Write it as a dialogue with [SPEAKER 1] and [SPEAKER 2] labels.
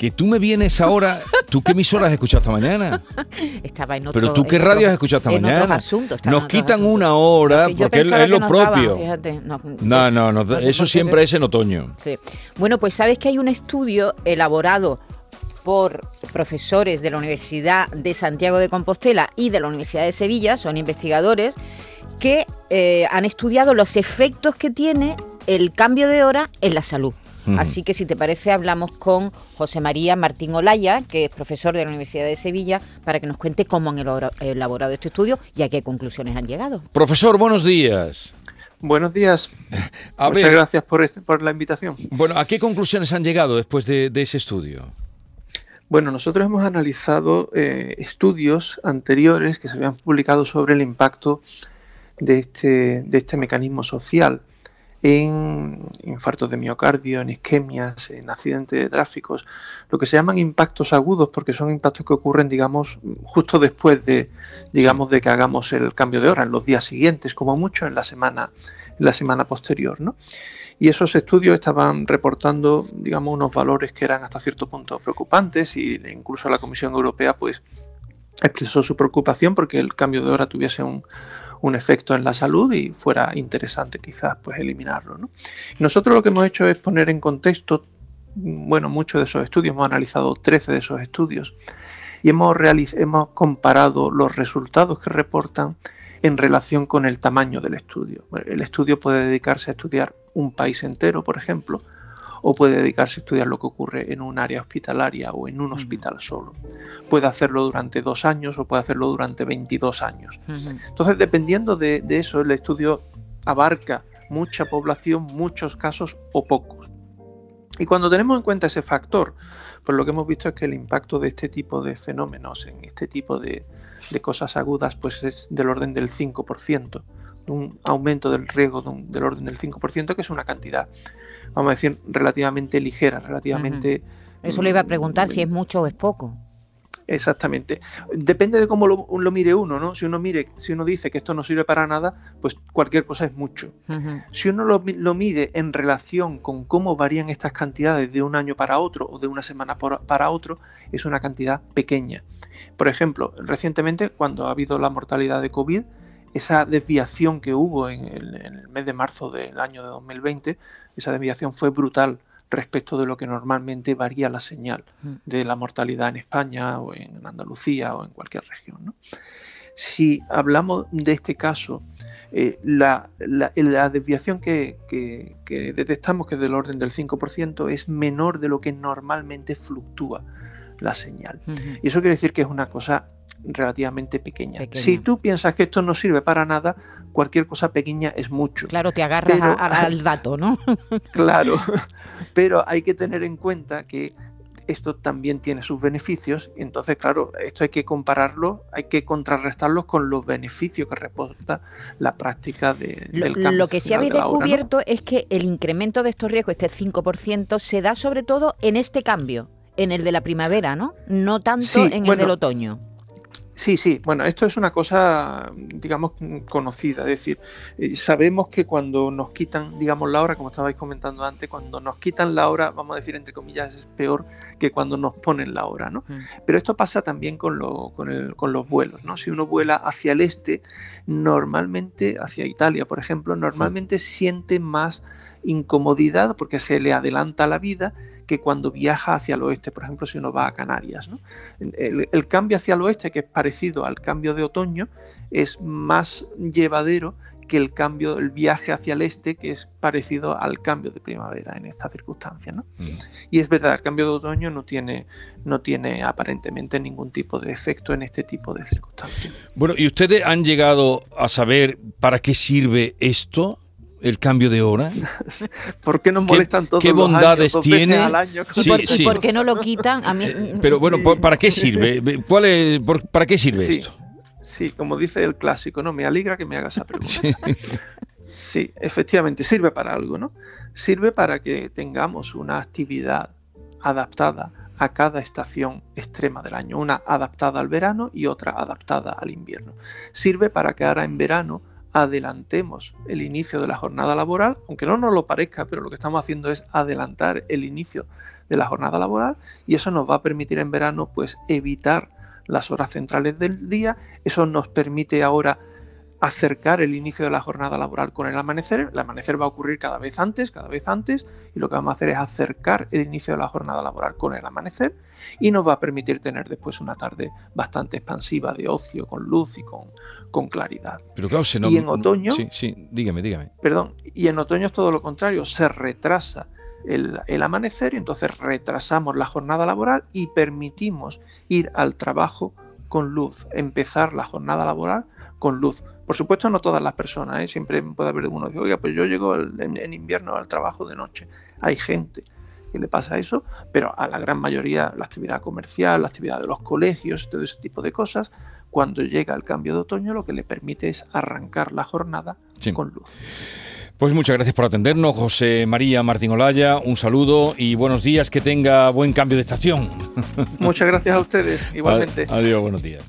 [SPEAKER 1] que tú me vienes ahora. ¿Tú qué emisoras has escuchado esta mañana?
[SPEAKER 2] Estaba en otro,
[SPEAKER 1] Pero tú qué radio
[SPEAKER 2] otro-
[SPEAKER 1] has escuchado esta
[SPEAKER 2] en
[SPEAKER 1] mañana.
[SPEAKER 2] asuntos,
[SPEAKER 1] Nos quitan
[SPEAKER 2] asuntos.
[SPEAKER 1] una hora
[SPEAKER 2] Porque yo
[SPEAKER 1] porque es, lo
[SPEAKER 2] no
[SPEAKER 1] propio.
[SPEAKER 2] no,
[SPEAKER 1] No, no, no, eso siempre es en otoño.
[SPEAKER 2] Sí. Bueno, pues sabes que hay un estudio elaborado por profesores de la Universidad de Santiago de Compostela y de la Universidad de Sevilla, son investigadores, que eh, han estudiado los efectos que tiene el cambio de hora en la salud. Así que si te parece hablamos con José María Martín Olaya, que es profesor de la Universidad de Sevilla, para que nos cuente cómo han elabora- elaborado este estudio y a qué conclusiones han llegado.
[SPEAKER 1] Profesor, buenos días.
[SPEAKER 3] Buenos días.
[SPEAKER 1] A
[SPEAKER 3] Muchas
[SPEAKER 1] ver,
[SPEAKER 3] gracias por, este- por la invitación.
[SPEAKER 1] bueno, ¿a qué conclusiones han llegado después de, de ese estudio?
[SPEAKER 3] Bueno, nosotros hemos analizado eh, estudios anteriores que se habían publicado sobre el impacto de este, de este mecanismo social en infartos de miocardio, en isquemias, en accidentes de tráficos, lo que se llaman impactos agudos, porque son impactos que ocurren, digamos, justo después de, digamos, de que hagamos el cambio de hora, en los días siguientes, como mucho en la semana, en la semana posterior, ¿no? Y esos estudios estaban reportando, digamos, unos valores que eran hasta cierto punto preocupantes y incluso la Comisión Europea, pues, expresó su preocupación porque el cambio de hora tuviese un, un efecto en la salud y fuera interesante quizás pues eliminarlo. ¿no? Nosotros lo que hemos hecho es poner en contexto, bueno, muchos de esos estudios, hemos analizado 13 de esos estudios y hemos, hemos comparado los resultados que reportan en relación con el tamaño del estudio. El estudio puede dedicarse a estudiar un país entero, por ejemplo, o puede dedicarse a estudiar lo que ocurre en un área hospitalaria o en un hospital solo. Puede hacerlo durante dos años o puede hacerlo durante 22 años. Entonces, dependiendo de, de eso, el estudio abarca mucha población, muchos casos o pocos. Y cuando tenemos en cuenta ese factor, pues lo que hemos visto es que el impacto de este tipo de fenómenos, en este tipo de, de cosas agudas, pues es del orden del 5%, un aumento del riesgo de un- del orden del 5%, que es una cantidad, vamos a decir, relativamente ligera, relativamente...
[SPEAKER 2] Eso le iba a preguntar si es mucho o es poco.
[SPEAKER 3] Exactamente. Depende de cómo lo, lo mire uno, ¿no? Si uno mire, si uno dice que esto no sirve para nada, pues cualquier cosa es mucho. Si uno lo, mi- lo mide en relación con cómo varían estas cantidades de un año para otro o de una semana por- para otro, es una cantidad pequeña. Por ejemplo, recientemente, cuando ha habido la mortalidad de COVID, esa desviación que hubo en el, en el mes de marzo del año de 2020, esa desviación fue brutal respecto de lo que normalmente varía la señal
[SPEAKER 2] Mm.
[SPEAKER 3] de la mortalidad en España o en Andalucía o en cualquier región. ¿no? Si hablamos de este caso, eh, la, la- la desviación que, que- que detectamos, que es del orden del 5%, es menor de lo que normalmente fluctúa la señal. Y eso quiere decir que es una cosa relativamente pequeña.
[SPEAKER 2] Pequeña.
[SPEAKER 3] Si tú piensas que esto no sirve para nada, cualquier cosa pequeña es mucho.
[SPEAKER 2] Claro, te agarras
[SPEAKER 3] Pero-
[SPEAKER 2] a- a- al dato, ¿no?
[SPEAKER 3] Claro, pero hay que tener en cuenta que esto también tiene sus beneficios y entonces, claro, esto hay que compararlo, hay que contrarrestarlos con los beneficios que reporta la práctica de,
[SPEAKER 2] Lo,
[SPEAKER 3] del cambio
[SPEAKER 2] lo que sí habéis
[SPEAKER 3] de la hora, ¿no?
[SPEAKER 2] descubierto es que el incremento de estos riesgos, este 5%, se da sobre todo en este cambio, en el de la primavera, ¿no? No tanto
[SPEAKER 3] Sí,
[SPEAKER 2] en el del otoño.
[SPEAKER 3] Sí, sí, bueno, esto es una cosa, digamos, conocida, es decir, eh, sabemos que cuando nos quitan, digamos, la hora, como estabais comentando antes, cuando nos quitan la hora, vamos a decir entre comillas, es peor que cuando nos ponen la hora, ¿no?
[SPEAKER 2] Mm.
[SPEAKER 3] Pero esto pasa también con, lo- con, el- con los vuelos, ¿no? Si uno vuela hacia el este, normalmente, hacia Italia, por ejemplo, normalmente siente más incomodidad porque se le adelanta la vida que cuando viaja hacia el oeste, por ejemplo, si uno va a Canarias. ¿no? El, el cambio hacia el oeste, que es parecido al cambio de otoño, es más llevadero que el cambio, el viaje hacia el este, que es parecido al cambio de primavera en esta circunstancia. ¿no?
[SPEAKER 1] Mm.
[SPEAKER 3] Y es verdad, el cambio de otoño no tiene, no tiene aparentemente ningún tipo de efecto en este tipo de circunstancias.
[SPEAKER 1] Bueno, ¿y ustedes han llegado a saber para qué sirve esto? ¿El cambio de hora?
[SPEAKER 3] ¿Por qué nos
[SPEAKER 1] ¿Qué-
[SPEAKER 3] molestan todos
[SPEAKER 1] qué
[SPEAKER 3] los años,
[SPEAKER 1] bondades
[SPEAKER 3] veces
[SPEAKER 1] tiene?
[SPEAKER 3] al año con
[SPEAKER 2] ¿Y,
[SPEAKER 1] Sí,
[SPEAKER 2] por,
[SPEAKER 1] sí.
[SPEAKER 2] qué no lo quitan? A mí,
[SPEAKER 1] Eh, Pero bueno,
[SPEAKER 3] Sí.
[SPEAKER 1] ¿por- ¿para qué sirve? ¿Cuál es, por- ¿Para qué sirve
[SPEAKER 3] Sí.
[SPEAKER 1] esto?
[SPEAKER 3] Sí, como dice el clásico, ¿no? Me alegra que me hagas esa pregunta.
[SPEAKER 1] Sí.
[SPEAKER 3] Sí, efectivamente, sirve para algo, ¿no? Sirve para que tengamos una actividad adaptada a cada estación extrema del año, una adaptada al verano y otra adaptada al invierno. Sirve para que ahora en verano adelantemos el inicio de la jornada laboral, aunque no nos lo parezca, pero lo que estamos haciendo es adelantar el inicio de la jornada laboral y eso nos va a permitir en verano pues evitar las horas centrales del día, eso nos permite ahora acercar el inicio de la jornada laboral con el amanecer. El amanecer va a ocurrir cada vez antes, cada vez antes, y lo que vamos a hacer es acercar el inicio de la jornada laboral con el amanecer y nos va a permitir tener después una tarde bastante expansiva de ocio, con luz y con, con claridad.
[SPEAKER 1] Pero claro, se
[SPEAKER 3] y en otoño...
[SPEAKER 1] Sí, sí, dígame, dígame.
[SPEAKER 3] Perdón, y en otoño es todo lo contrario, se retrasa el, el, amanecer y entonces retrasamos la jornada laboral y permitimos ir al trabajo con luz, empezar la jornada laboral con luz. Por supuesto, no todas las personas, ¿eh? siempre puede haber uno que dice, oiga, pues yo llego en, invierno al trabajo de noche. Hay gente que le pasa eso, pero a la gran mayoría, la actividad comercial, la actividad de los colegios, todo ese tipo de cosas, cuando llega el cambio de otoño, lo que le permite es arrancar la jornada con luz.
[SPEAKER 1] Pues muchas gracias por atendernos, José María Martín Olaya. Un saludo y buenos días, que tenga buen cambio de estación.
[SPEAKER 3] Muchas gracias a ustedes, igualmente.
[SPEAKER 1] Adiós, buenos días.